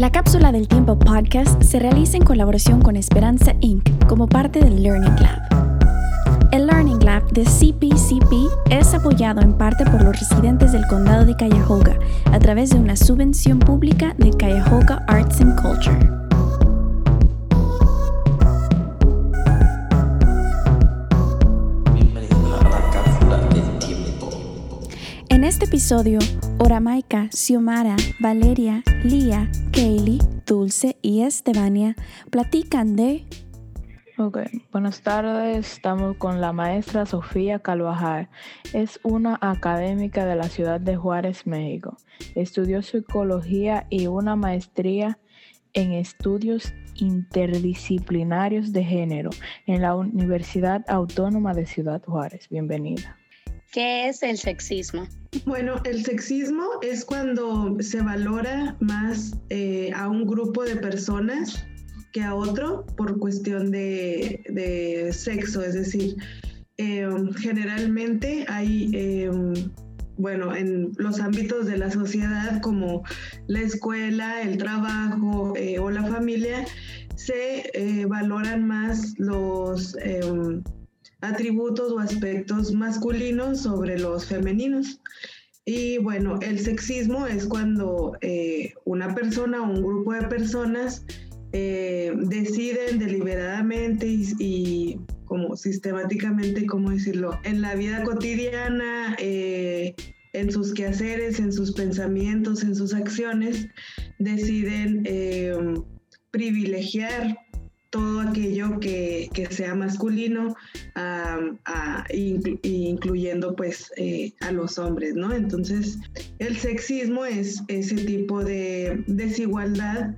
La cápsula del tiempo podcast se realiza en colaboración con Esperanza Inc. como parte del Learning Lab. El Learning Lab de CPCP es apoyado en parte por los residentes del condado de Cuyahoga a través de una subvención pública de Cuyahoga Arts and Culture. En este episodio, Oramaika, Xiomara, Valeria, Lía, Kaylee, Dulce y Estebania platican de... Ok, buenas tardes. Estamos con la maestra Sofía Calvajar. Es una académica de la ciudad de Juárez, México. Estudió psicología y una maestría en estudios interdisciplinarios de género en la Universidad Autónoma de Ciudad Juárez. Bienvenida. ¿Qué es el sexismo? Bueno, el sexismo es cuando se valora más eh, a un grupo de personas que a otro por cuestión de, sexo, es decir, em, generalmente hay, em, bueno, en los ámbitos de la sociedad como la escuela, el trabajo eh, o la familia, se eh, valoran más los atributos o aspectos masculinos sobre los femeninos. Y bueno, el sexismo es cuando eh, una persona o un grupo de personas eh, deciden deliberadamente y, como sistemáticamente, ¿cómo decirlo? En la vida cotidiana, eh, en sus quehaceres, en sus pensamientos, en sus acciones, deciden privilegiar todo aquello que, sea masculino, incluyendo pues eh, a los hombres, ¿no? Entonces, el sexismo es ese tipo de desigualdad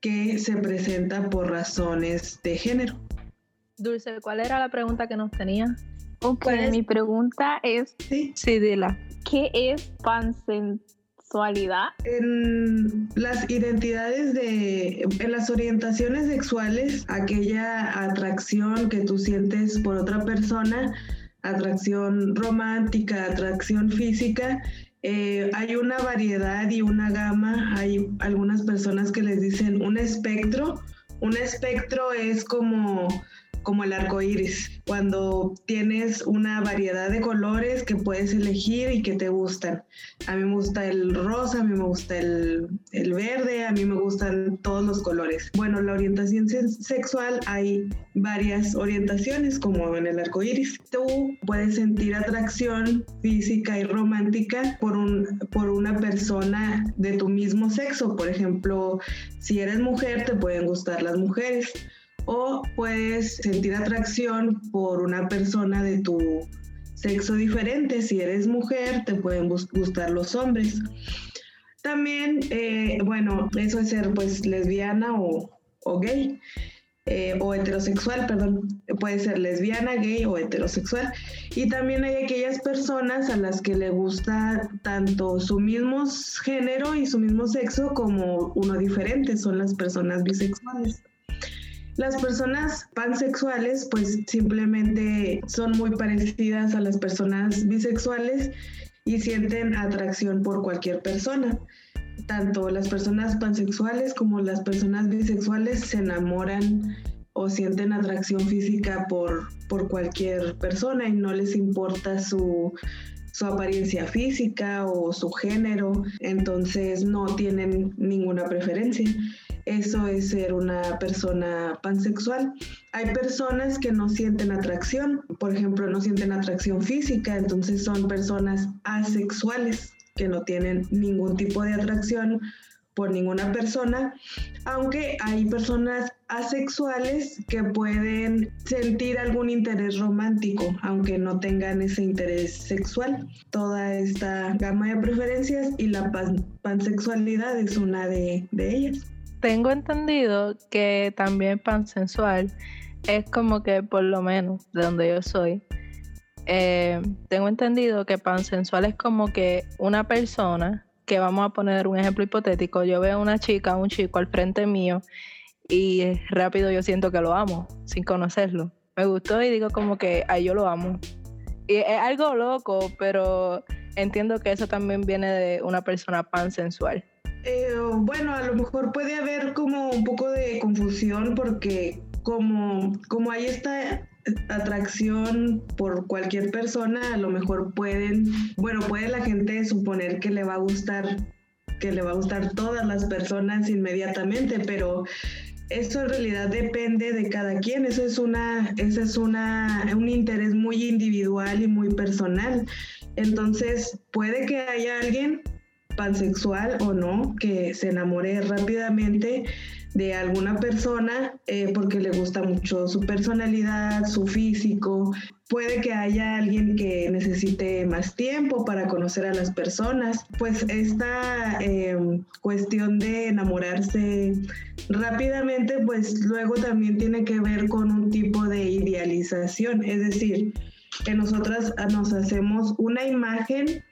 que se presenta por razones de género. Dulce, ¿cuál era la pregunta que nos tenía? Ok, pues, mi pregunta es... Sí, sí dila. ¿Qué es en las identidades de, en las orientaciones sexuales, aquella atracción que tú sientes por otra persona, atracción romántica, atracción física, eh, hay una variedad y una gama. Hay algunas personas que les dicen un espectro. Un espectro es como como el arco iris, cuando tienes una variedad de colores que puedes elegir y que te gustan. A mí me gusta el rosa, a mí me gusta el, el verde, a mí me gustan todos los colores. Bueno, la orientación sexual hay varias orientaciones, como en el arco iris. Tú puedes sentir atracción física y romántica por, un, por una persona de tu mismo sexo. Por ejemplo, si eres mujer, te pueden gustar las mujeres o puedes sentir atracción por una persona de tu sexo diferente. Si eres mujer, te pueden gustar los hombres. También, eh, bueno, eso es ser pues lesbiana o, gay. Eh, o heterosexual, perdón, puede ser lesbiana, gay o heterosexual. Y también hay aquellas personas a las que le gusta tanto su mismo género y su mismo sexo como uno diferente, son las personas bisexuales. Las personas pansexuales pues simplemente son muy parecidas a las personas bisexuales y sienten atracción por cualquier persona. Tanto las personas pansexuales como las personas bisexuales se enamoran o sienten atracción física por, por cualquier persona y no les importa su, su apariencia física o su género, entonces no tienen ninguna preferencia. Eso es ser una persona pansexual. Hay personas que no sienten atracción, por ejemplo, no sienten atracción física, entonces son personas asexuales que no tienen ningún tipo de atracción por ninguna persona, aunque hay personas asexuales que pueden sentir algún interés romántico, aunque no tengan ese interés sexual. Toda esta gama de preferencias y la pansexualidad es una de, de ellas tengo entendido que también pansensual es como que por lo menos de donde yo soy. Eh, tengo entendido que pansensual es como que una persona que vamos a poner un ejemplo hipotético, yo veo una chica, un chico al frente mío y rápido yo siento que lo amo sin conocerlo. Me gustó y digo como que ay yo lo amo. Y es algo loco, pero entiendo que eso también viene de una persona pansensual. Eh, bueno, a lo mejor puede haber como un poco de confusión porque como, como hay esta atracción por cualquier persona, a lo mejor pueden, bueno, puede la gente suponer que le va a gustar, que le va a gustar todas las personas inmediatamente, pero eso en realidad depende de cada quien, eso es una, ese es una, un interés muy individual y muy personal. Entonces, puede que haya alguien pansexual o no que se enamore rápidamente de alguna persona eh, porque le gusta mucho su personalidad, su físico. Puede que haya alguien que necesite más tiempo para conocer a las personas. Pues esta em, cuestión de enamorarse rápidamente, pues luego también tiene que ver con un tipo de idealización. Es decir, que nosotras nos hacemos una imagen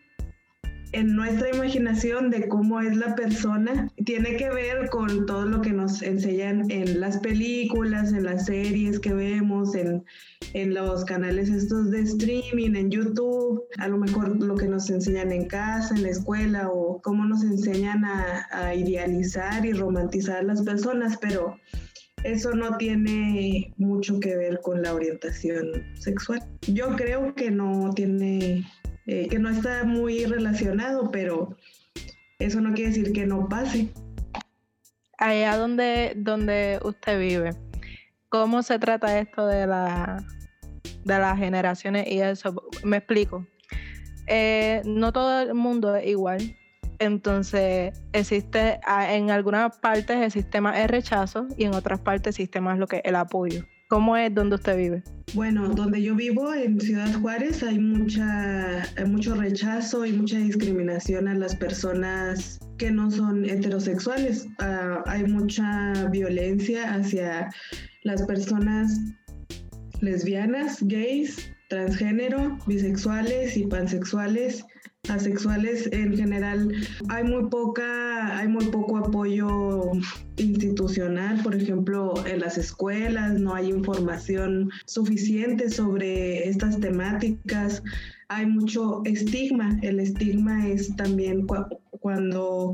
en nuestra imaginación de cómo es la persona tiene que ver con todo lo que nos enseñan en las películas, en las series que vemos, en, en los canales estos de streaming, en YouTube, a lo mejor lo que nos enseñan en casa, en la escuela o cómo nos enseñan a, a idealizar y romantizar a las personas, pero eso no tiene mucho que ver con la orientación sexual. Yo creo que no tiene eh, que no está muy relacionado, pero eso no quiere decir que no pase. Allá donde, donde usted vive, ¿cómo se trata esto de, la, de las generaciones y eso? Me explico. Eh, no todo el mundo es igual. Entonces, existe, en algunas partes el sistema es rechazo y en otras partes el sistema es lo que es el apoyo. ¿Cómo es donde usted vive? Bueno, donde yo vivo, en Ciudad Juárez, hay, mucha, mucho rechazo y mucha discriminación a las personas que no son heterosexuales. Ah, hay mucha violencia hacia las personas lesbianas, gays, transgénero, bisexuales y pansexuales asexuales en general hay muy poca hay muy poco apoyo institucional por ejemplo en las escuelas no hay información suficiente sobre estas temáticas hay mucho estigma el estigma es también cuando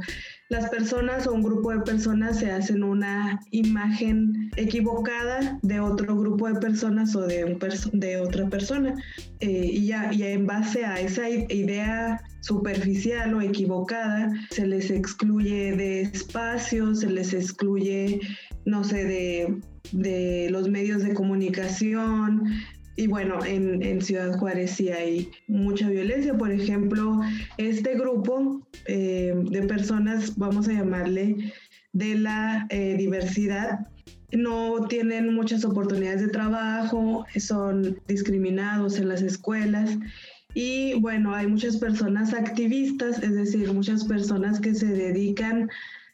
las personas o un grupo de personas se hacen una imagen equivocada de otro grupo de personas o de, un de otra persona. Eh, y, ya, y en base a esa idea superficial o equivocada, se les excluye de espacios, se les excluye, no sé, de, de los medios de comunicación, y bueno, en, Ciudad Juárez sí hay mucha violencia. Por ejemplo, este grupo eh, de personas, vamos a llamarle, de la eh, diversidad, no tienen muchas oportunidades de trabajo, son discriminados en las escuelas. Y bueno, hay muchas personas activistas, es decir, muchas personas que se dedican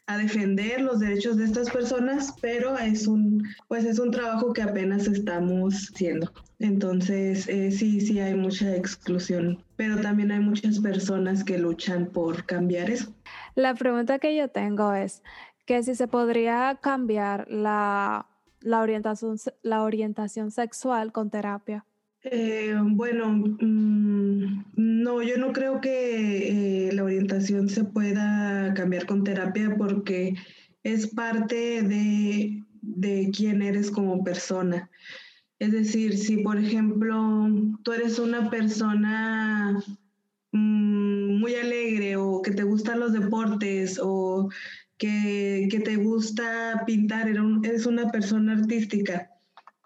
a defender los derechos de estas personas, pero es un, pues es un trabajo que apenas estamos haciendo. Entonces, eh, sí, sí hay mucha exclusión, pero también hay muchas personas que luchan por cambiar eso. La pregunta que yo tengo es que si se podría cambiar la, la orientación, la orientación sexual con terapia. Eh, bueno, mm, no, yo no creo que eh, la orientación se pueda cambiar con terapia porque es parte de, de quién eres como persona. Es decir, si por ejemplo tú eres una persona mm, muy alegre o que te gustan los deportes o que, te gusta pintar, eres una persona artística,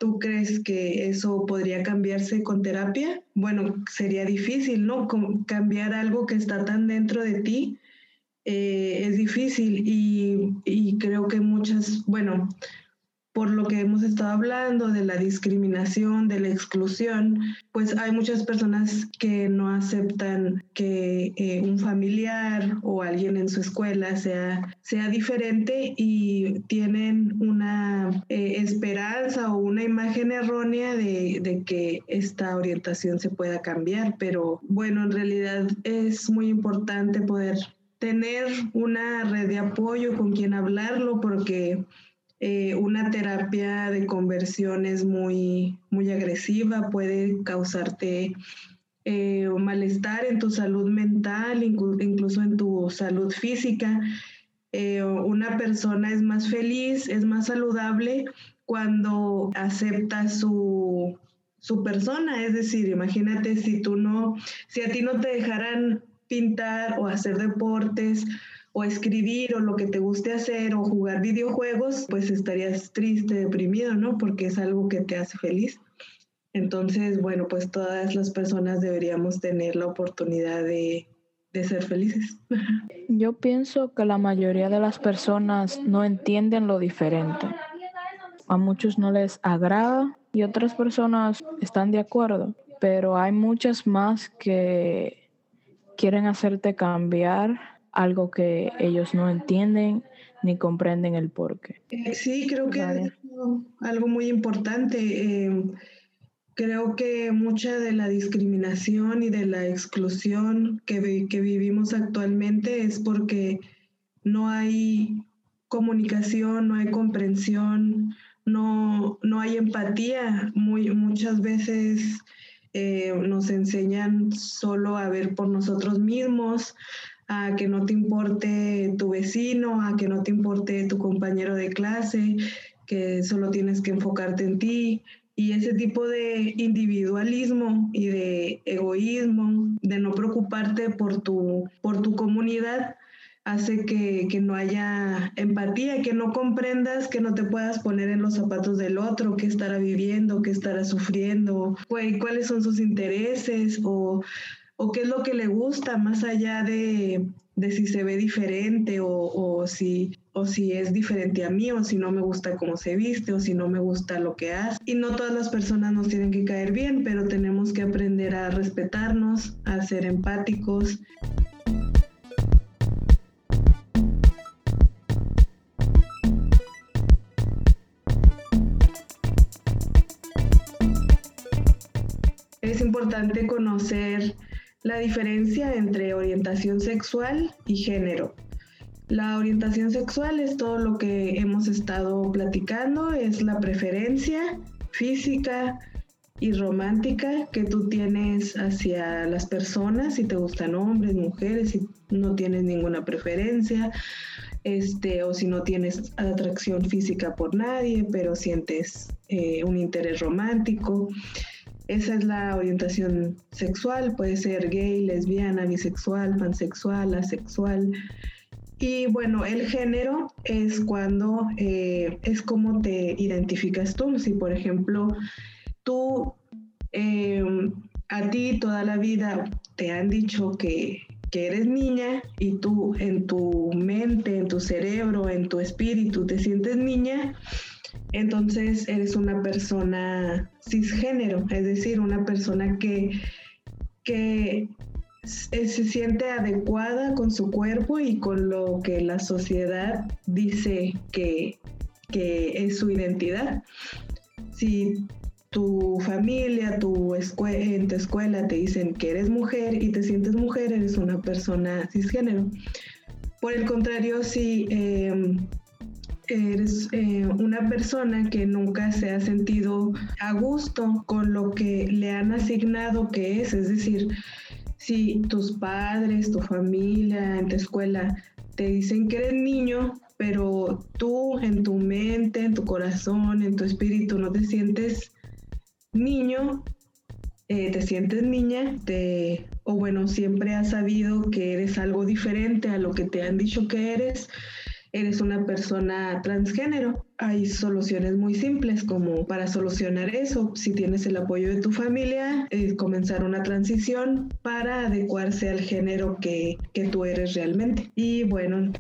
¿tú crees que eso podría cambiarse con terapia? Bueno, sería difícil, ¿no? cambiar algo que está tan dentro de ti eh, es difícil y, y creo que muchas, bueno, por lo que hemos estado hablando de la discriminación, de la exclusión, pues hay muchas personas que no aceptan que eh, un familiar o alguien en su escuela sea, sea diferente y tienen una eh, esperanza o una imagen errónea de, de que esta orientación se pueda cambiar. Pero bueno, en realidad es muy importante poder tener una red de apoyo con quien hablarlo porque eh, una terapia de conversión es muy, muy agresiva, puede causarte eh, malestar en tu salud mental, incluso en tu salud física. eh, una persona es más feliz, es más saludable cuando acepta su, su persona. Es decir, imagínate si tú no, si a ti no te dejaran pintar o hacer deportes o escribir o lo que te guste hacer o jugar videojuegos, pues estarías triste, deprimido, ¿no? Porque es algo que te hace feliz. Entonces, bueno, pues todas las personas deberíamos tener la oportunidad de, de ser felices. Yo pienso que la mayoría de las personas no entienden lo diferente. A muchos no les agrada y otras personas están de acuerdo, pero hay muchas más que quieren hacerte cambiar algo que ellos no entienden ni comprenden el porqué. Eh, sí, creo que es algo muy importante. Eh, creo que mucha de la discriminación y de la exclusión que, que vivimos actualmente es porque no hay comunicación, no hay comprensión, no, no hay empatía. Muy, muchas veces eh, nos enseñan solo a ver por nosotros mismos, a que no te importe tu vecino, a que no te importe tu compañero de clase, que solo tienes que enfocarte en ti. Y ese tipo de individualismo y de egoísmo, de no preocuparte por tu, por tu comunidad, hace que, que, no haya empatía, que no comprendas, que no te puedas poner en los zapatos del otro, qué estará viviendo, qué estará sufriendo, cuáles son sus intereses o, o, qué es lo que le gusta, más allá de, de si se ve diferente o, o, si, o si es diferente a mí o si no me gusta cómo se viste o si no me gusta lo que hace. Y no todas las personas nos tienen que caer bien, pero tenemos que aprender a respetarnos, a ser empáticos. importante conocer la diferencia entre orientación sexual y género. La orientación sexual es todo lo que hemos estado platicando, es la preferencia física y romántica que tú tienes hacia las personas, si te gustan hombres, mujeres, si no tienes ninguna preferencia, este, o si no tienes atracción física por nadie, pero sientes eh, un interés romántico. Esa es la orientación sexual, puede ser gay, lesbiana, bisexual, pansexual, asexual. Y bueno, el género es cuando eh, es como te identificas tú. Si por ejemplo tú em, a ti toda la vida te han dicho que, que eres niña y tú en tu mente, en tu cerebro, en tu espíritu te sientes niña, entonces eres una persona cisgénero, es decir, una persona que, que se siente adecuada con su cuerpo y con lo que la sociedad dice que, que es su identidad. Si tu familia, tu en tu escuela te dicen que eres mujer y te sientes mujer, eres una persona cisgénero. Por el contrario, si em, eres eh, una persona que nunca se ha sentido a gusto con lo que le han asignado que es, es decir, si tus padres, tu familia, en tu escuela te dicen que eres niño, pero tú en tu mente, en tu corazón, en tu espíritu no te sientes niño, eh, te sientes niña, te, o bueno, siempre has sabido que eres algo diferente a lo que te han dicho que eres, eres una persona transgénero. Hay soluciones muy simples como para solucionar eso, si tienes el apoyo de tu familia, es comenzar una transición para adecuarse al género que, que tú eres realmente. Y bueno,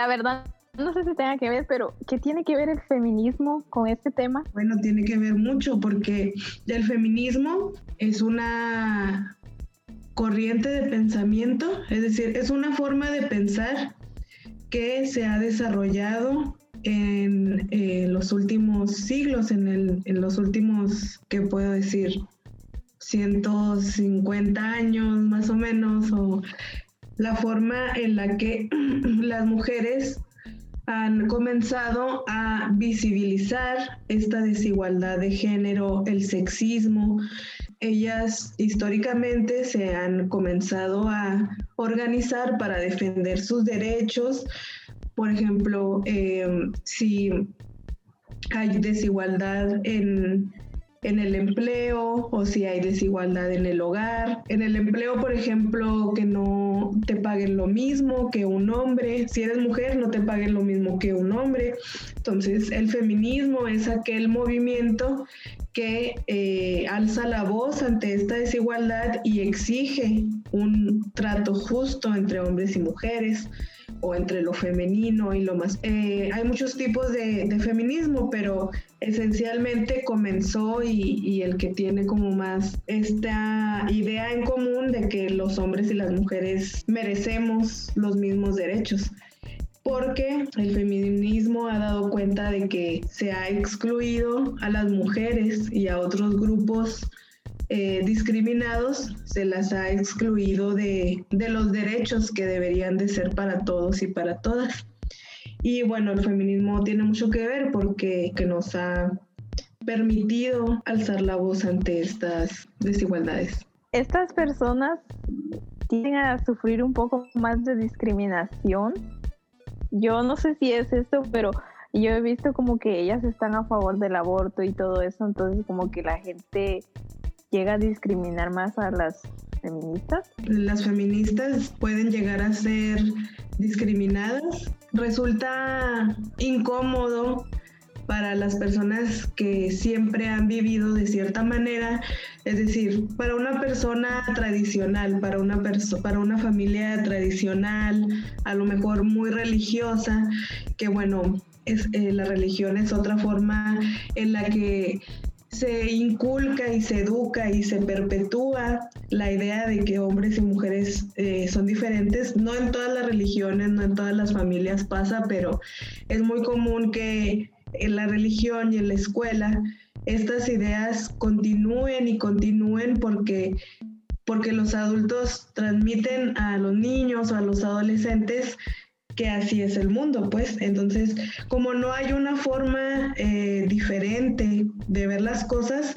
La verdad, no sé si tenga que ver, pero ¿qué tiene que ver el feminismo con este tema? Bueno, tiene que ver mucho porque el feminismo es una corriente de pensamiento, es decir, es una forma de pensar que se ha desarrollado en los últimos siglos, en, el, en los últimos, ¿qué puedo decir? 150 años más o menos, o la forma en la que las mujeres han comenzado a visibilizar esta desigualdad de género, el sexismo. Ellas históricamente se han comenzado a organizar para defender sus derechos. Por ejemplo, eh, si hay desigualdad en en el empleo o si hay desigualdad en el hogar. En el empleo, por ejemplo, que no te paguen lo mismo que un hombre. Si eres mujer, no te paguen lo mismo que un hombre. Entonces, el feminismo es aquel movimiento que eh, alza la voz ante esta desigualdad y exige un trato justo entre hombres y mujeres o entre lo femenino y lo más... Eh, hay muchos tipos de, feminismo, pero esencialmente comenzó y, y, el que tiene como más esta idea en común de que los hombres y las mujeres merecemos los mismos derechos porque el feminismo ha dado cuenta de que se ha excluido a las mujeres y a otros grupos eh, discriminados, se las ha excluido de, los derechos que deberían de ser para todos y para todas. Y bueno, el feminismo tiene mucho que ver porque que nos ha permitido alzar la voz ante estas desigualdades. Estas personas tienden a sufrir un poco más de discriminación. Yo no sé si es esto, pero yo he visto como que ellas están a favor del aborto y todo eso, entonces como que la gente llega a discriminar más a las feministas? Las feministas pueden llegar a ser discriminadas. Resulta incómodo para las personas que siempre han vivido de cierta manera, es decir, para una persona tradicional, para una, para una familia tradicional, a lo mejor muy religiosa, que bueno, es, eh, la religión es otra forma en la que se inculca y se educa y se perpetúa la idea de que hombres y mujeres eh, son diferentes. No en todas las religiones, no en todas las familias pasa, pero es muy común que en la religión y en la escuela estas ideas continúen y continúen porque porque los adultos transmiten a los niños o a los adolescentes que así es el mundo, pues. Entonces, como no hay una forma eh, diferente de ver las cosas,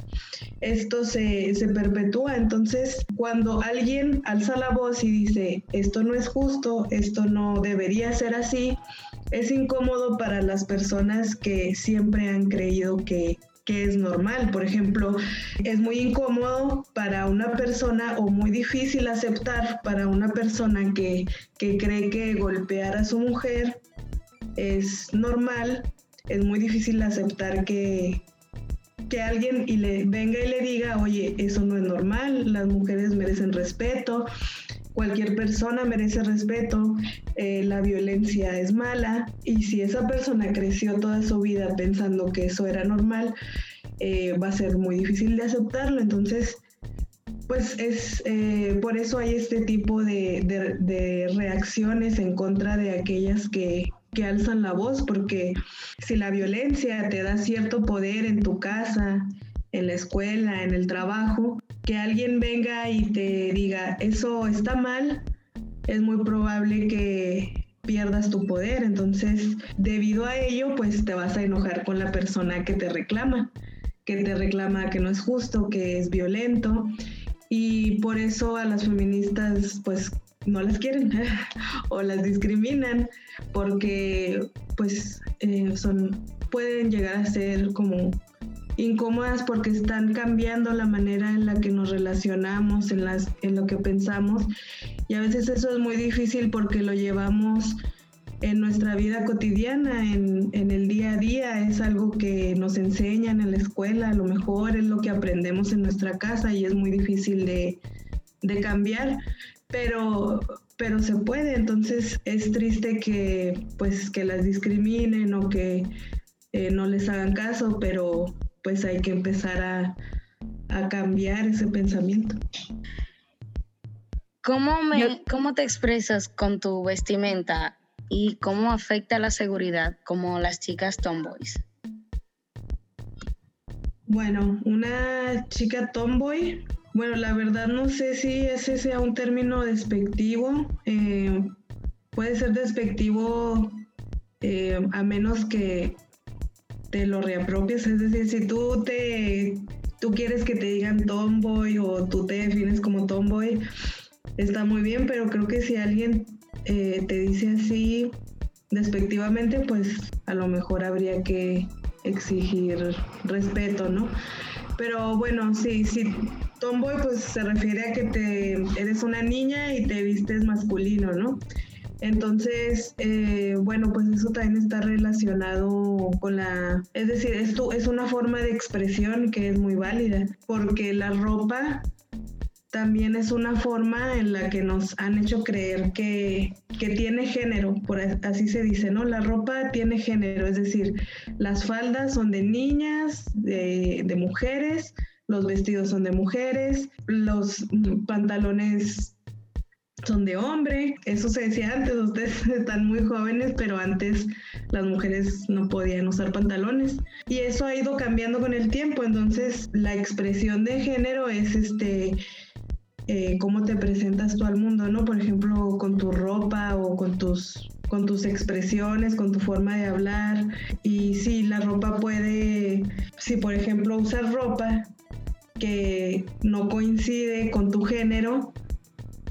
esto se, se, perpetúa. Entonces, cuando alguien alza la voz y dice, esto no es justo, esto no debería ser así, es incómodo para las personas que siempre han creído que que es normal. Por ejemplo, es muy incómodo para una persona o muy difícil aceptar para una persona que, cree que golpear a su mujer es normal. Es muy difícil aceptar que, que alguien y le venga y le diga, oye, eso no es normal, las mujeres merecen respeto, cualquier persona merece respeto, eh, la violencia es mala y si esa persona creció toda su vida pensando que eso era normal, eh, va a ser muy difícil de aceptarlo. Entonces, pues es eh, por eso hay este tipo de, reacciones en contra de aquellas que, que alzan la voz, porque si la violencia te da cierto poder en tu casa, en la escuela, en el trabajo, que alguien venga y te diga, eso está mal, es muy probable que pierdas tu poder. Entonces, debido a ello, pues te vas a enojar con la persona que te reclama, que te reclama que no es justo, que es violento. Y por eso a las feministas, pues no las quieren o las discriminan porque pues eh, son pueden llegar a ser como incómodas porque están cambiando la manera en la que nos relacionamos, en, las, en lo que pensamos. Y a veces eso es muy difícil porque lo llevamos en nuestra vida cotidiana, en, en, el día a día, es algo que nos enseñan en la escuela, a lo mejor es lo que aprendemos en nuestra casa y es muy difícil de, de cambiar, pero, pero se puede, entonces es triste que pues que las discriminen o que eh, no les hagan caso, pero pues hay que empezar a, cambiar ese pensamiento. ¿Cómo, me, ¿Cómo te expresas con tu vestimenta y cómo afecta la seguridad como las chicas tomboys? Bueno, una chica tomboy Bueno, la verdad no sé si ese sea un término despectivo. Eh, puede ser despectivo eh, a menos que te lo reapropies. Es decir, si tú te tú quieres que te digan tomboy o tú te defines como tomboy, está muy bien, pero creo que si alguien eh, te dice así despectivamente, pues a lo mejor habría que exigir respeto, ¿no? Pero bueno, sí, sí, tomboy pues se refiere a que te eres una niña y te vistes masculino, ¿no? Entonces, eh, bueno, pues eso también está relacionado con la, es decir, esto es una forma de expresión que es muy válida, porque la ropa también es una forma en la que nos han hecho creer que, que, tiene género, por así se dice, ¿no? La ropa tiene género, es decir, las faldas son de niñas, de mujeres, los vestidos son de mujeres, los pantalones son de hombre. Eso se decía antes, ustedes están muy jóvenes, pero antes las mujeres no podían usar pantalones. Y eso ha ido cambiando con el tiempo. Entonces, la expresión de género es este. Eh, cómo te presentas tú al mundo, ¿no? Por ejemplo, con tu ropa o con tus con tus expresiones, con tu forma de hablar. Y sí, la ropa puede, si por ejemplo usas ropa que no coincide con tu género,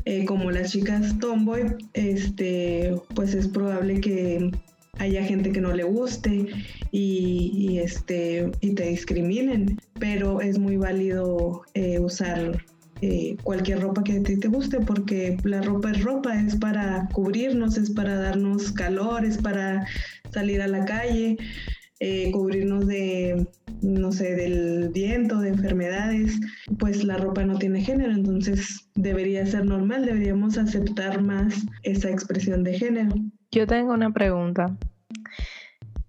eh, como las chicas tomboy, este, pues es probable que haya gente que no le guste y, este, y te discriminen, pero es muy válido eh, usar eh, cualquier ropa que a ti te guste porque la ropa es ropa, es para cubrirnos, es para darnos calor, es para salir a la calle. Eh, cubrirnos de, no sé, del viento, de enfermedades, pues la ropa no tiene género, entonces debería ser normal, deberíamos aceptar más esa expresión de género. Yo tengo una pregunta.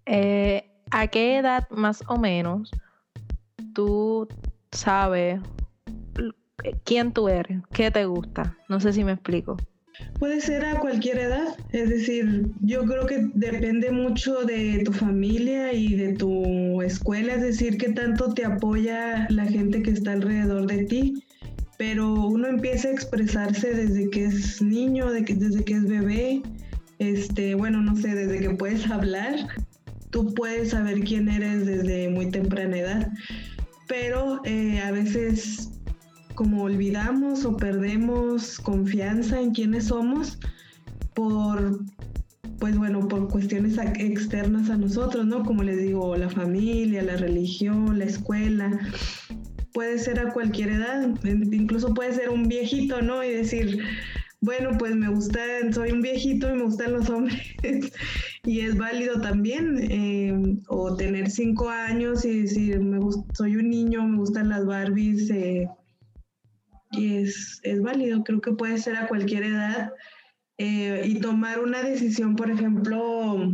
Eh, ¿A qué edad más o menos tú sabes quién tú eres, qué te gusta? No sé si me explico. Puede ser a cualquier edad, es decir, yo creo que depende mucho de tu familia y de tu escuela, es decir, qué tanto te apoya la gente que está alrededor de ti, pero uno empieza a expresarse desde que es niño, desde que es bebé, este, bueno, no sé, desde que puedes hablar, tú puedes saber quién eres desde muy temprana edad, pero eh, a veces como olvidamos o perdemos confianza en quiénes somos por pues bueno, por cuestiones externas a nosotros, ¿no? Como les digo, la familia, la religión, la escuela. Puede ser a cualquier edad, incluso puede ser un viejito, ¿no? Y decir, bueno, pues me gusta, soy un viejito y me gustan los hombres. y es válido también. Eh, o tener cinco años y decir, me soy un niño, me gustan las Barbies. Eh, y es, es válido, creo que puede ser a cualquier edad eh, y tomar una decisión, por ejemplo,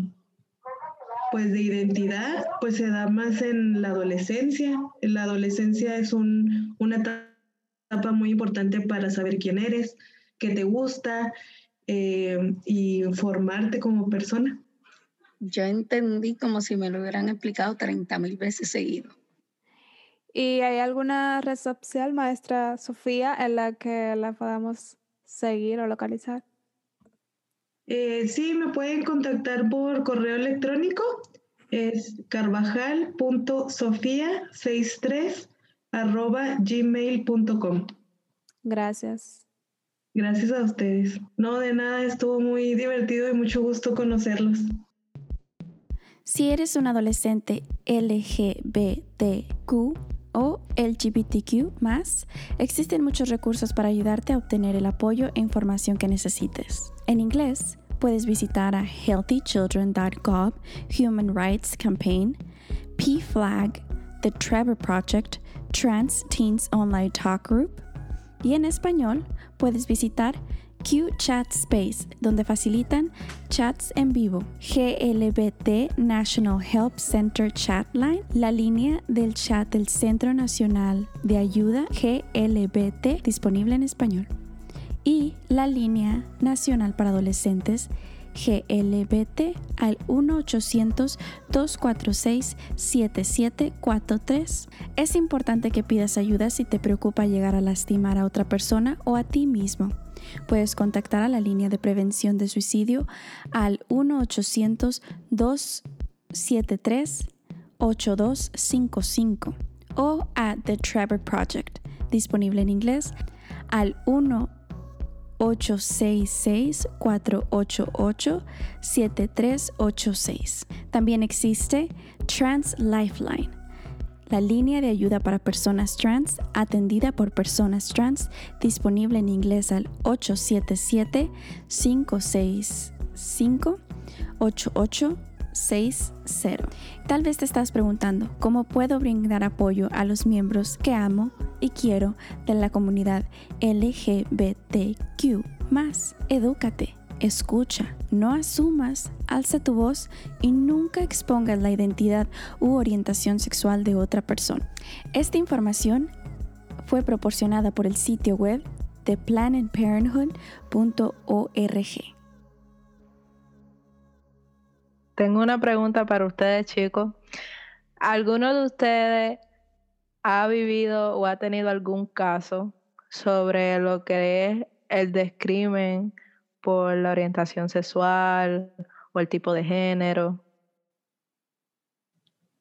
pues de identidad, pues se da más en la adolescencia. En la adolescencia es un, una etapa muy importante para saber quién eres, qué te gusta eh, y formarte como persona. Yo entendí como si me lo hubieran explicado 30 mil veces seguido. ¿Y hay alguna red social, maestra Sofía, en la que la podamos seguir o localizar? Eh, sí, me pueden contactar por correo electrónico. Es carvajal.sofía63 arroba gmail.com. Gracias. Gracias a ustedes. No, de nada, estuvo muy divertido y mucho gusto conocerlos. Si eres un adolescente LGBTQ, o LGBTQ existen muchos recursos para ayudarte a obtener el apoyo e información que necesites. En inglés, puedes visitar a healthychildren.gov, Human Rights Campaign, PFLAG, The Trevor Project, Trans Teens Online Talk Group, y en español puedes visitar Q Chat Space, donde facilitan chats en vivo, GLBT National Help Center Chatline, la línea del chat del Centro Nacional de Ayuda GLBT disponible en español, y la línea nacional para adolescentes GLBT al 1-800-246-7743. Es importante que pidas ayuda si te preocupa llegar a lastimar a otra persona o a ti mismo. Puedes contactar a la línea de prevención de suicidio al 1-800-273-8255 o a The Trevor Project, disponible en inglés, al 1 866-488-7386. También existe Trans Lifeline, la línea de ayuda para personas trans atendida por personas trans, disponible en inglés al 877-565-8860. Tal vez te estás preguntando cómo puedo brindar apoyo a los miembros que amo y quiero de la comunidad LGBTQ. Edúcate, escucha, no asumas, alza tu voz y nunca expongas la identidad u orientación sexual de otra persona. Esta información fue proporcionada por el sitio web de plannedparenthood.org. Tengo una pregunta para ustedes, chicos. ¿Alguno de ustedes ha vivido o ha tenido algún caso sobre lo que es el descrimen por la orientación sexual o el tipo de género?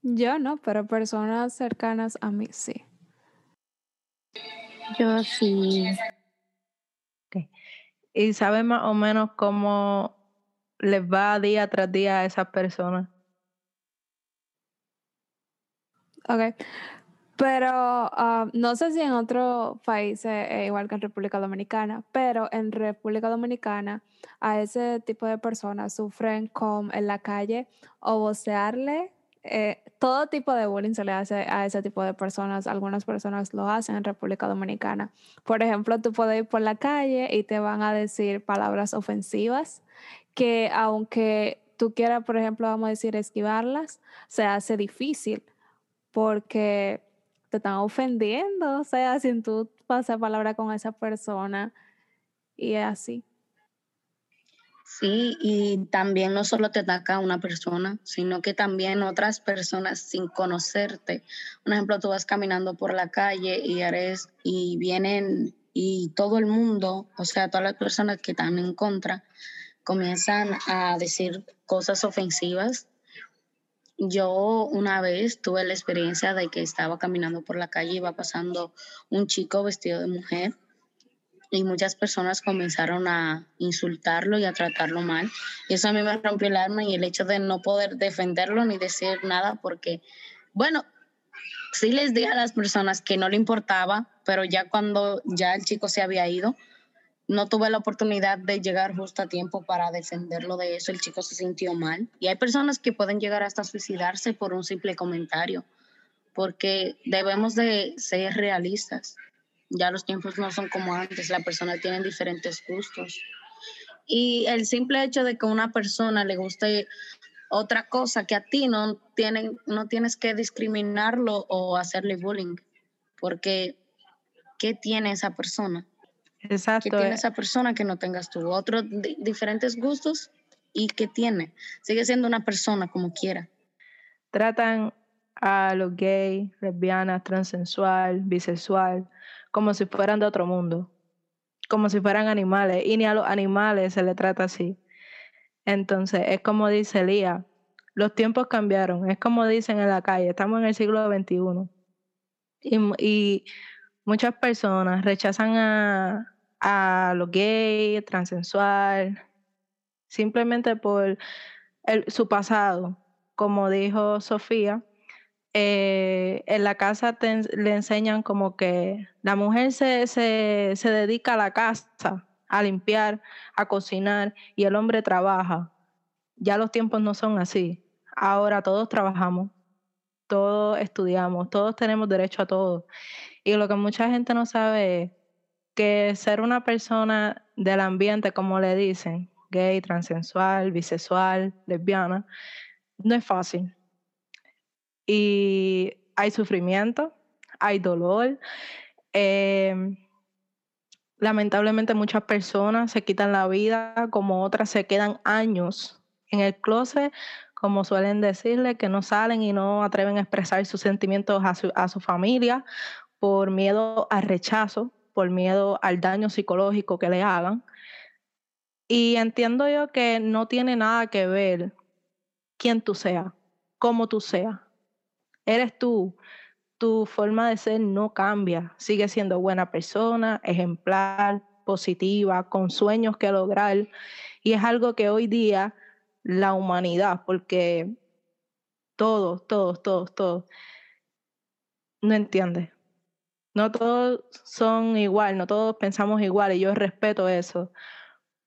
Yo no, pero personas cercanas a mí sí. Yo sí. ¿Y saben más o menos cómo les va día tras día a esas personas? Ok. Pero ah, no sé si en otros países es igual que en República Dominicana, pero en República Dominicana a ese tipo de personas sufren con en la calle o vocearle. eh, todo tipo de bullying se le hace a ese tipo de personas. Algunas personas lo hacen en República Dominicana. Por ejemplo, tú puedes ir por la calle y te van a decir palabras ofensivas que aunque tú quieras, por ejemplo, vamos a decir, esquivarlas, se hace difícil porque te están ofendiendo, o sea, sin tú pasar palabra con esa persona y es así. Sí, y también no solo te ataca una persona, sino que también otras personas sin conocerte. Un ejemplo, tú vas caminando por la calle y eres y vienen y todo el mundo, o sea, todas las personas que están en contra, comienzan a decir cosas ofensivas yo una vez tuve la experiencia de que estaba caminando por la calle y iba pasando un chico vestido de mujer y muchas personas comenzaron a insultarlo y a tratarlo mal. Y eso a mí me rompió el alma y el hecho de no poder defenderlo ni decir nada porque, bueno, sí les dije a las personas que no le importaba, pero ya cuando ya el chico se había ido, no tuve la oportunidad de llegar justo a tiempo para defenderlo de eso. El chico se sintió mal. Y hay personas que pueden llegar hasta suicidarse por un simple comentario, porque debemos de ser realistas. Ya los tiempos no son como antes, la persona tiene diferentes gustos. Y el simple hecho de que a una persona le guste otra cosa que a ti no, tienen, no tienes que discriminarlo o hacerle bullying, porque ¿qué tiene esa persona? Exacto. que tiene eh, esa persona que no tengas tú? Otros di- diferentes gustos y que tiene. Sigue siendo una persona como quiera. Tratan a los gays, lesbianas, transexual, bisexual, como si fueran de otro mundo, como si fueran animales, y ni a los animales se le trata así. Entonces, es como dice Lía, los tiempos cambiaron, es como dicen en la calle, estamos en el siglo XXI. Y, y muchas personas rechazan a, a los gays, transexual, simplemente por el- su pasado. Como dijo Sofía, eh, en la casa le enseñan como que la mujer se, se, se dedica a la casa, a limpiar, a cocinar, y el hombre trabaja. Ya los tiempos no son así. Ahora todos trabajamos, todos estudiamos, todos tenemos derecho a todo. Y lo que mucha gente no sabe es que ser una persona del ambiente, como le dicen, gay, transexual, bisexual, lesbiana, no es fácil. Y hay sufrimiento, hay dolor, eh, lamentablemente muchas personas se quitan la vida, como otras se quedan años en el closet, como suelen decirle, que no salen y no atreven a expresar sus sentimientos a su familia por miedo al rechazo, por miedo al daño psicológico que le hagan. Y entiendo yo que no tiene nada que ver quién tú seas, cómo tú seas. Eres tú. Tu forma de ser no cambia. Sigue siendo buena persona, ejemplar, positiva, con sueños que lograr. Y es algo que hoy día la humanidad, porque todos, todos, todos, todos, no entiende. No todos son igual, no todos pensamos igual y yo respeto eso.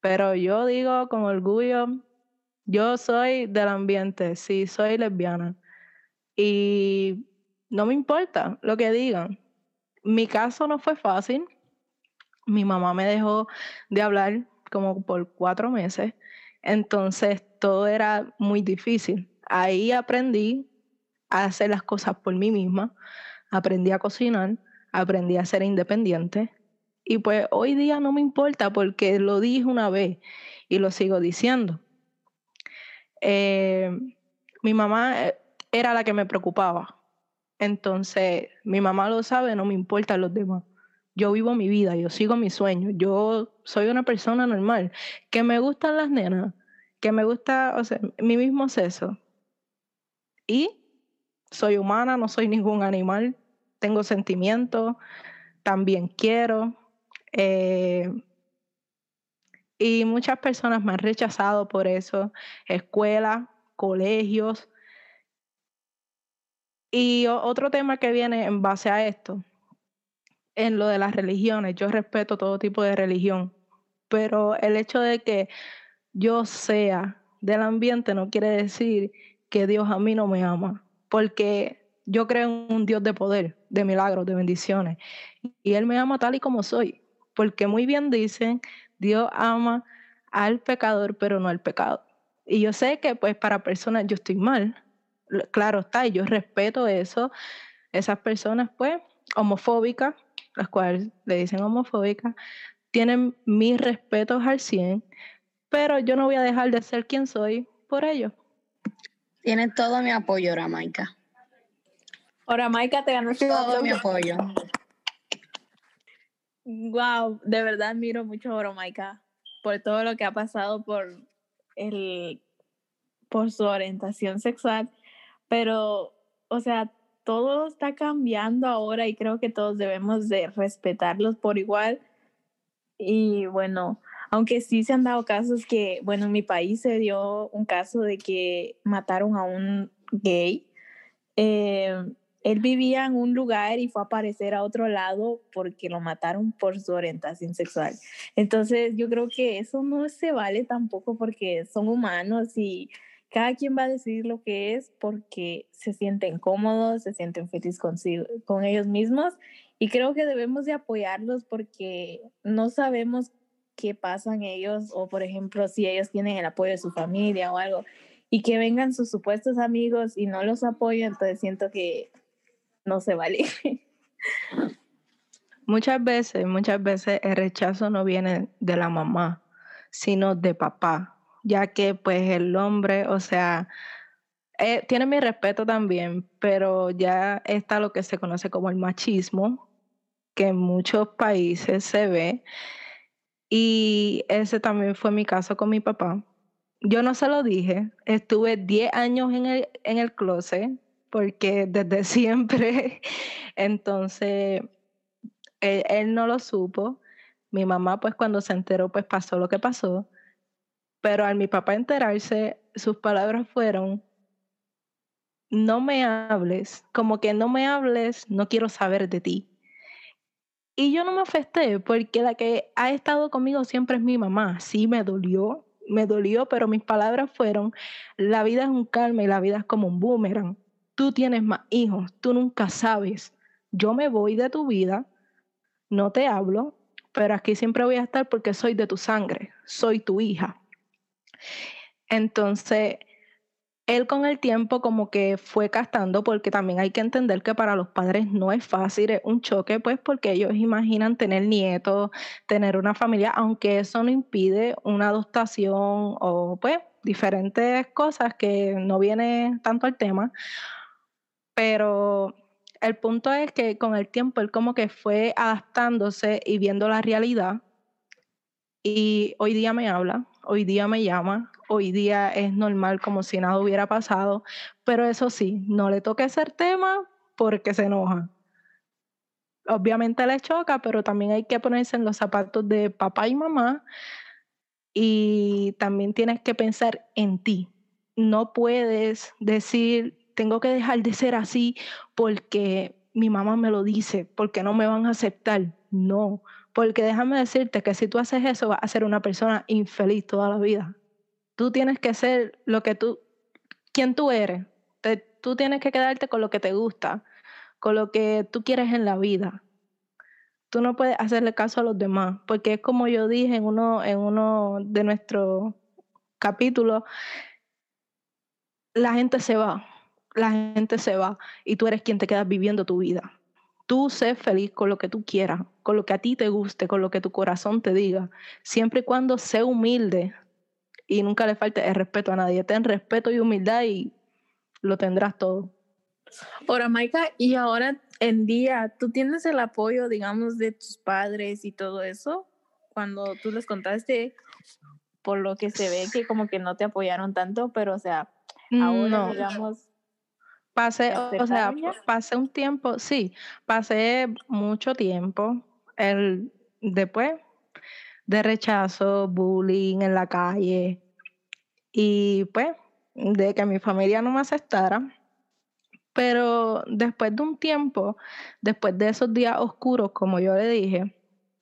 Pero yo digo con orgullo, yo soy del ambiente, sí, soy lesbiana. Y no me importa lo que digan. Mi caso no fue fácil. Mi mamá me dejó de hablar como por cuatro meses. Entonces todo era muy difícil. Ahí aprendí a hacer las cosas por mí misma. Aprendí a cocinar, aprendí a ser independiente. Y pues hoy día no me importa porque lo dije una vez y lo sigo diciendo. Eh, mi mamá eh, era la que me preocupaba. Entonces, mi mamá lo sabe, no me importan los demás. Yo vivo mi vida, yo sigo mis sueños. Yo soy una persona normal. Que me gustan las nenas, que me gusta, o sea, mi mismo sexo. Y soy humana, no soy ningún animal. Tengo sentimientos, también quiero. Eh, y muchas personas me han rechazado por eso, escuelas, colegios. Y otro tema que viene en base a esto, en lo de las religiones, yo respeto todo tipo de religión, pero el hecho de que yo sea del ambiente no quiere decir que Dios a mí no me ama, porque yo creo en un Dios de poder, de milagros, de bendiciones, y Él me ama tal y como soy, porque muy bien dicen, Dios ama al pecador, pero no al pecado. Y yo sé que pues para personas yo estoy mal, claro está, y yo respeto eso, esas personas pues homofóbicas, las cuales le dicen homofóbicas, tienen mis respetos al 100, pero yo no voy a dejar de ser quien soy por ello. Tienen todo mi apoyo, Ramaica. Ahora, Maika, te ganó todo mi apoyo. Wow, de verdad admiro mucho a Oromaika por todo lo que ha pasado por el por su orientación sexual, pero o sea, todo está cambiando ahora y creo que todos debemos de respetarlos por igual. Y bueno, aunque sí se han dado casos que, bueno, en mi país se dio un caso de que mataron a un gay. Eh, él vivía en un lugar y fue a aparecer a otro lado porque lo mataron por su orientación sexual. Entonces yo creo que eso no se vale tampoco porque son humanos y cada quien va a decidir lo que es porque se sienten cómodos, se sienten felices con ellos mismos y creo que debemos de apoyarlos porque no sabemos qué pasan ellos o por ejemplo si ellos tienen el apoyo de su familia o algo y que vengan sus supuestos amigos y no los apoyan, entonces siento que no se vale. Muchas veces, muchas veces el rechazo no viene de la mamá, sino de papá, ya que pues el hombre, o sea, eh, tiene mi respeto también, pero ya está lo que se conoce como el machismo, que en muchos países se ve, y ese también fue mi caso con mi papá. Yo no se lo dije, estuve 10 años en el, en el closet, porque desde siempre, entonces, él, no lo supo. Mi mamá, pues cuando se enteró, pues pasó lo que pasó. Pero al mi papá enterarse, sus palabras fueron, no me hables, como que no me hables, no quiero saber de ti. Y yo no me afecté porque la que ha estado conmigo siempre es mi mamá. Sí me dolió, me dolió, pero mis palabras fueron, la vida es un calma y la vida es como un boomerang tú tienes más hijos, tú nunca sabes. Yo me voy de tu vida, no te hablo, pero aquí siempre voy a estar porque soy de tu sangre, soy tu hija. Entonces, él con el tiempo como que fue gastando, porque también hay que entender que para los padres no es fácil, es un choque, pues porque ellos imaginan tener nietos, tener una familia, aunque eso no impide una adoptación o pues diferentes cosas que no viene tanto al tema, pero el punto es que con el tiempo él como que fue adaptándose y viendo la realidad y hoy día me habla, hoy día me llama, hoy día es normal como si nada hubiera pasado, pero eso sí, no le toque ese tema porque se enoja. Obviamente le choca, pero también hay que ponerse en los zapatos de papá y mamá y también tienes que pensar en ti. No puedes decir, tengo que dejar de ser así porque mi mamá me lo dice, porque no me van a aceptar. No, porque déjame decirte que si tú haces eso vas a ser una persona infeliz toda la vida. Tú tienes que ser lo que tú, quien tú eres. tú tienes que quedarte con lo que te gusta, con lo que tú quieres en la vida tú no puedes hacerle caso a los demás, porque es como yo dije en uno, en uno de nuestros capítulos, la gente se va, la gente se va y tú eres quien te quedas viviendo tu vida. Tú sé feliz con lo que tú quieras, con lo que a ti te guste, con lo que tu corazón te diga, siempre y cuando sé humilde y nunca le falte el respeto a nadie. Ten respeto y humildad y lo tendrás todo. Ahora, Maika, y ahora en día, ¿tú tienes el apoyo, digamos, de tus padres y todo eso? Cuando tú les contaste, por lo que se ve que como que no te apoyaron tanto, pero o sea, ahora digamos... Pasé, o sea, pasé un tiempo, sí, pasé mucho tiempo el, después de rechazo, bullying en la calle y pues de que mi familia no me aceptara, pero después de un tiempo, después de esos días oscuros, como yo le dije,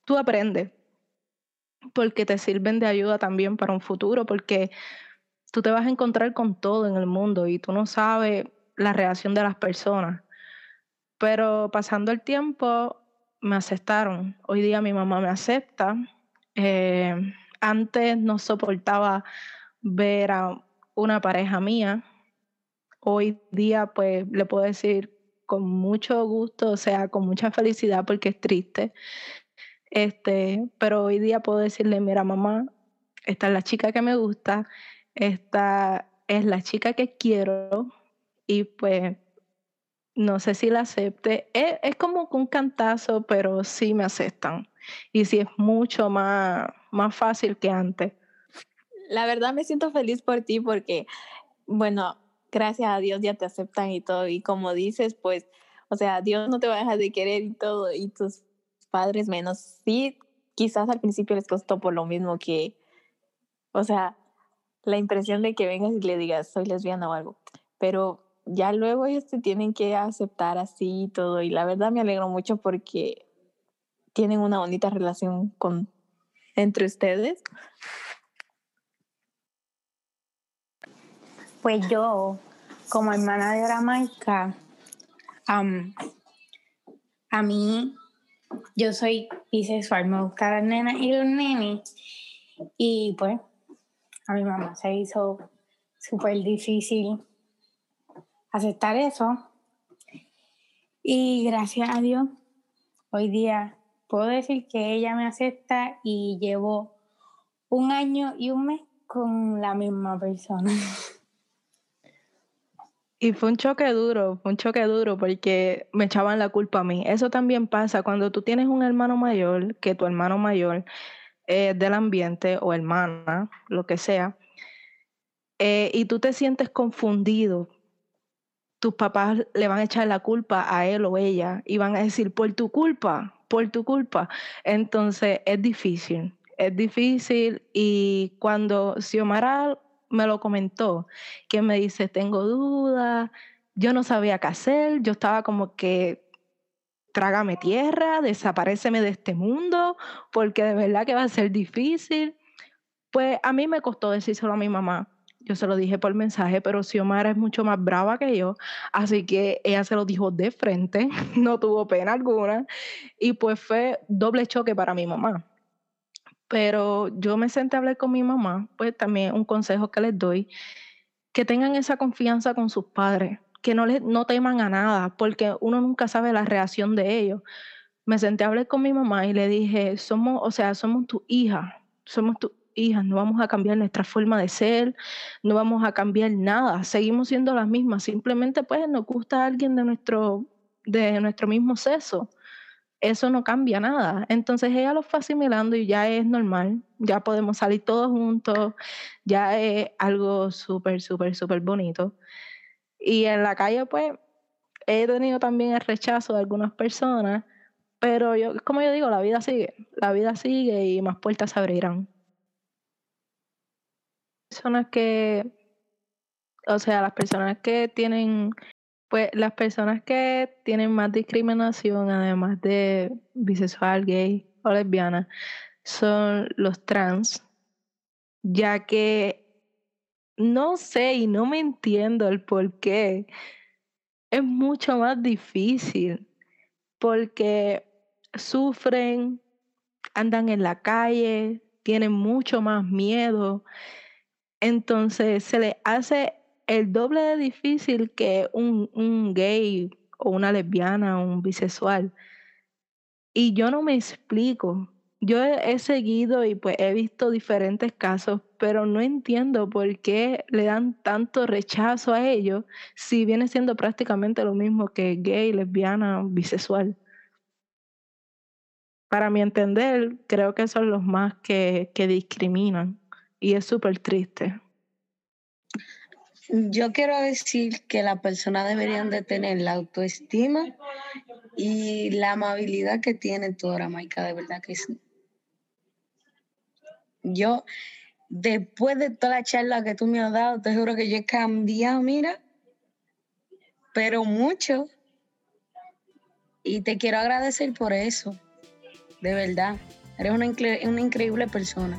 tú aprendes, porque te sirven de ayuda también para un futuro, porque tú te vas a encontrar con todo en el mundo y tú no sabes la reacción de las personas. Pero pasando el tiempo, me aceptaron. Hoy día mi mamá me acepta. Eh, antes no soportaba ver a una pareja mía hoy día pues le puedo decir con mucho gusto, o sea, con mucha felicidad porque es triste. Este, pero hoy día puedo decirle, mira mamá, esta es la chica que me gusta, esta es la chica que quiero y pues no sé si la acepte. Es, es como un cantazo, pero sí me aceptan. Y sí es mucho más, más fácil que antes. La verdad me siento feliz por ti porque, bueno, gracias a Dios ya te aceptan y todo. Y como dices, pues, o sea, Dios no te va a dejar de querer y todo, y tus padres menos. Sí, quizás al principio les costó por lo mismo que, o sea, la impresión de que vengas y le digas, soy lesbiana o algo. Pero ya luego ellos te tienen que aceptar así y todo. Y la verdad me alegro mucho porque tienen una bonita relación con, entre ustedes. Pues yo, como hermana de Aramaica, a mí, yo soy bisexual, me gusta las nenas y los nenes. Y pues, a mi mamá se hizo súper difícil aceptar eso. Y gracias a Dios, hoy día puedo decir que ella me acepta y llevo un año y un mes con la misma persona. Y fue un choque duro, fue un choque duro porque me echaban la culpa a mí. Eso también pasa cuando tú tienes un hermano mayor, que tu hermano mayor es del ambiente o hermana, lo que sea, eh, y tú te sientes confundido. Tus papás le van a echar la culpa a él o ella y van a decir, por tu culpa, por tu culpa. Entonces es difícil, es difícil y cuando Xiomara me lo comentó, que me dice, tengo dudas, yo no sabía qué hacer, yo estaba como que trágame tierra, desapareceme de este mundo, porque de verdad que va a ser difícil. Pues a mí me costó decírselo a mi mamá. Yo se lo dije por mensaje, pero Xiomara es mucho más brava que yo, así que ella se lo dijo de frente, no tuvo pena alguna, y pues fue doble choque para mi mamá. Pero yo me senté a hablar con mi mamá, pues también un consejo que les doy, que tengan esa confianza con sus padres, que no, les, no teman a nada, porque uno nunca sabe la reacción de ellos. Me senté a hablar con mi mamá y le dije, somos, o sea, somos tu hija, somos tu hijas, no vamos a cambiar nuestra forma de ser, no vamos a cambiar nada, seguimos siendo las mismas, simplemente pues nos gusta alguien de nuestro, de nuestro mismo sexo eso no cambia nada. Entonces ella lo fue asimilando y ya es normal, ya podemos salir todos juntos, ya es algo súper, súper, súper bonito. Y en la calle, pues, he tenido también el rechazo de algunas personas, pero yo, como yo digo, la vida sigue, la vida sigue y más puertas se abrirán. Personas que, o sea, las personas que tienen pues las personas que tienen más discriminación, además de bisexual, gay o lesbiana, son los trans, ya que no sé y no me entiendo el por qué. Es mucho más difícil porque sufren, andan en la calle, tienen mucho más miedo. Entonces se les hace el doble de difícil que un, un gay o una lesbiana o un bisexual. Y yo no me explico. Yo he, seguido y pues he visto diferentes casos, pero no entiendo por qué le dan tanto rechazo a ellos si viene siendo prácticamente lo mismo que gay, lesbiana, bisexual. Para mi entender, creo que son los más que, que discriminan y es súper triste. Yo quiero decir que las personas deberían de tener la autoestima y la amabilidad que tiene tu hora, Maika, de verdad que sí. Yo, después de toda la charla que tú me has dado, te juro que yo he cambiado, mira, pero mucho. Y te quiero agradecer por eso, de verdad. Eres una increíble persona.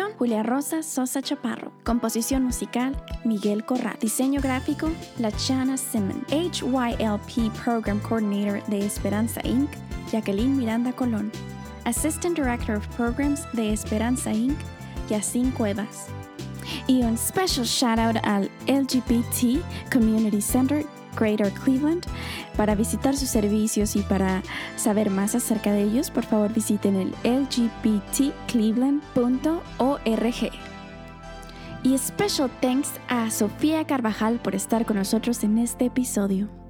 Julia Rosa Sosa Chaparro. Composición musical Miguel Corral. Diseño gráfico Lachana Simmons. HYLP Program Coordinator de Esperanza Inc. Jacqueline Miranda Colón. Assistant Director of Programs de Esperanza Inc. Yacine Cuevas. Y un special shout out al LGBT Community Center Greater Cleveland. Para visitar sus servicios y para saber más acerca de ellos, por favor visiten el lgbtcleveland.org. Y special thanks a Sofía Carvajal por estar con nosotros en este episodio.